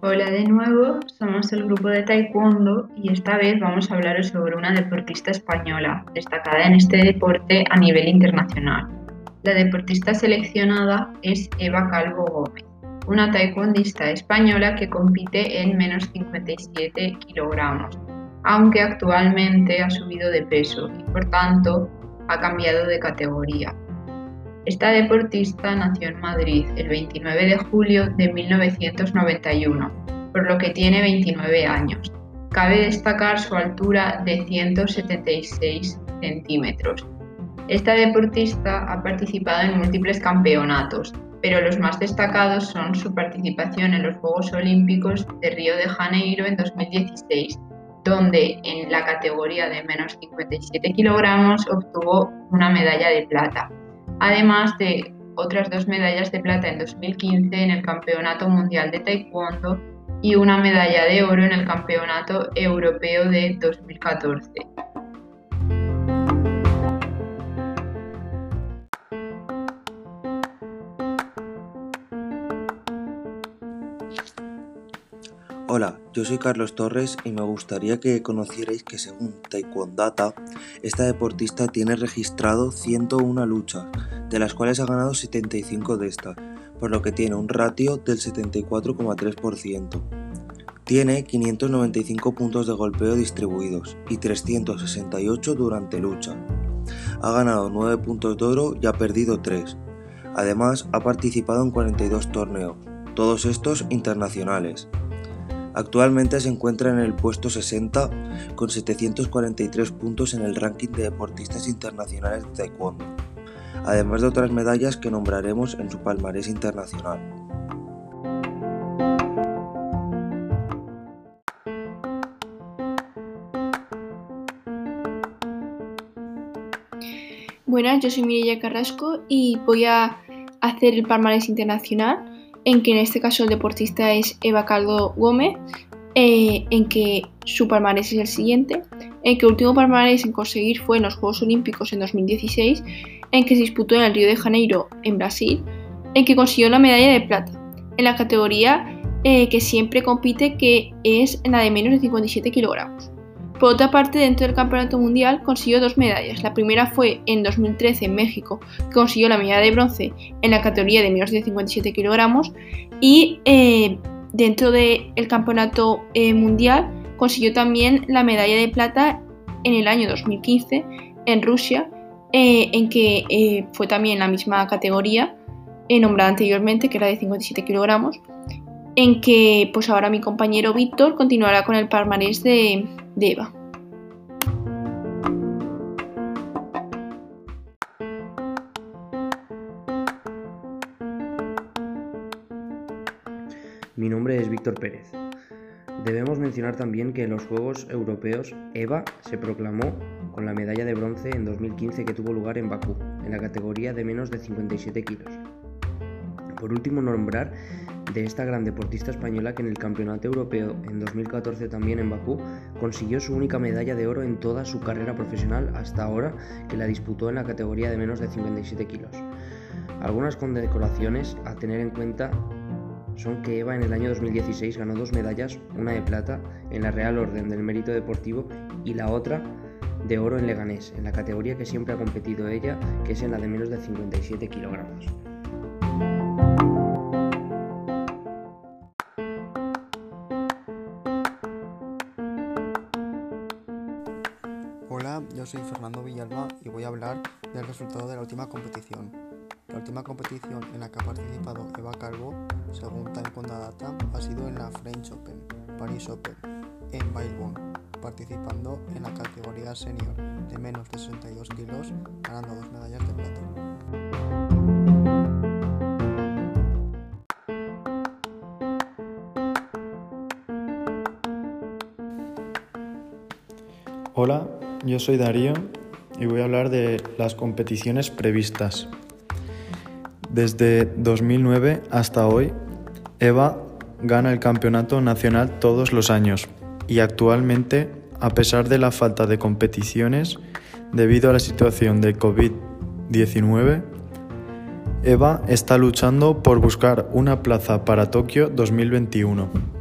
Hola de nuevo, somos el grupo de Taekwondo y esta vez vamos a hablaros sobre una deportista española destacada en este deporte a nivel internacional. La deportista seleccionada es Eva Calvo Gómez, una taekwondista española que compite en menos 57 kilogramos, aunque actualmente ha subido de peso y por tanto ha cambiado de categoría. Esta deportista nació en Madrid el 29 de julio de 1991, por lo que tiene 29 años. Cabe destacar su altura de 176 centímetros. Esta deportista ha participado en múltiples campeonatos, pero los más destacados son su participación en los Juegos Olímpicos de Río de Janeiro en 2016, donde en la categoría de menos 57 kilogramos obtuvo una medalla de plata además de otras dos medallas de plata en 2015 en el Campeonato Mundial de Taekwondo y una medalla de oro en el Campeonato Europeo de 2014. Hola, yo soy Carlos Torres y me gustaría que conocierais que según Taekwondata, esta deportista tiene registrado 101 luchas, de las cuales ha ganado 75 de estas, por lo que tiene un ratio del 74,3%. Tiene 595 puntos de golpeo distribuidos y 368 durante lucha. Ha ganado 9 puntos de oro y ha perdido 3. Además, ha participado en 42 torneos, todos estos internacionales. Actualmente se encuentra en el puesto 60 con 743 puntos en el ranking de deportistas internacionales de taekwondo, además de otras medallas que nombraremos en su palmarés internacional. Buenas, yo soy Mireia Carrasco y voy a hacer el palmarés internacional en que en este caso el deportista es Eva Caldo Gómez, eh, en que su palmarés es el siguiente, en que último palmarés en conseguir fue en los Juegos Olímpicos en 2016, en que se disputó en el Río de Janeiro, en Brasil, en que consiguió la medalla de plata, en la categoría eh, que siempre compite, que es en la de menos de 57 kilogramos. Por otra parte, dentro del Campeonato Mundial consiguió dos medallas. La primera fue en 2013 en México, que consiguió la medalla de bronce en la categoría de menos de 57 kilogramos. Y eh, dentro del Campeonato eh, Mundial consiguió también la medalla de plata en el año 2015 en Rusia, eh, en que fue también la misma categoría nombrada anteriormente, que era de 57 kilogramos en que pues ahora mi compañero Víctor continuará con el palmarés de, Eva. Mi nombre es Víctor Pérez. Debemos mencionar también que en los Juegos Europeos Eva se proclamó con la medalla de bronce en 2015 que tuvo lugar en Bakú, en la categoría de menos de 57 kilos. Por último, nombrar de esta gran deportista española que en el Campeonato Europeo en 2014 también en Bakú consiguió su única medalla de oro en toda su carrera profesional hasta ahora que la disputó en la categoría de menos de 57 kilos. Algunas condecoraciones a tener en cuenta son que Eva en el año 2016 ganó dos medallas, una de plata en la Real Orden del Mérito Deportivo y la otra de oro en Leganés, en la categoría que siempre ha competido ella, que es en la de menos de 57 kilogramos. Yo soy Fernando Villalba y voy a hablar del resultado de la última competición. La última competición en la que ha participado Eva Calvo, según Taekwondo Data, ha sido en la French Open, Paris Open, en Bailbon, participando en la categoría senior de menos de 62 kilos, ganando dos medallas de plata. Hola, yo soy Darío y voy a hablar de las competiciones previstas. Desde 2009 hasta hoy, Eva gana el campeonato nacional todos los años y actualmente, a pesar de la falta de competiciones debido a la situación de COVID 2019, Eva está luchando por buscar una plaza para Tokio 2021.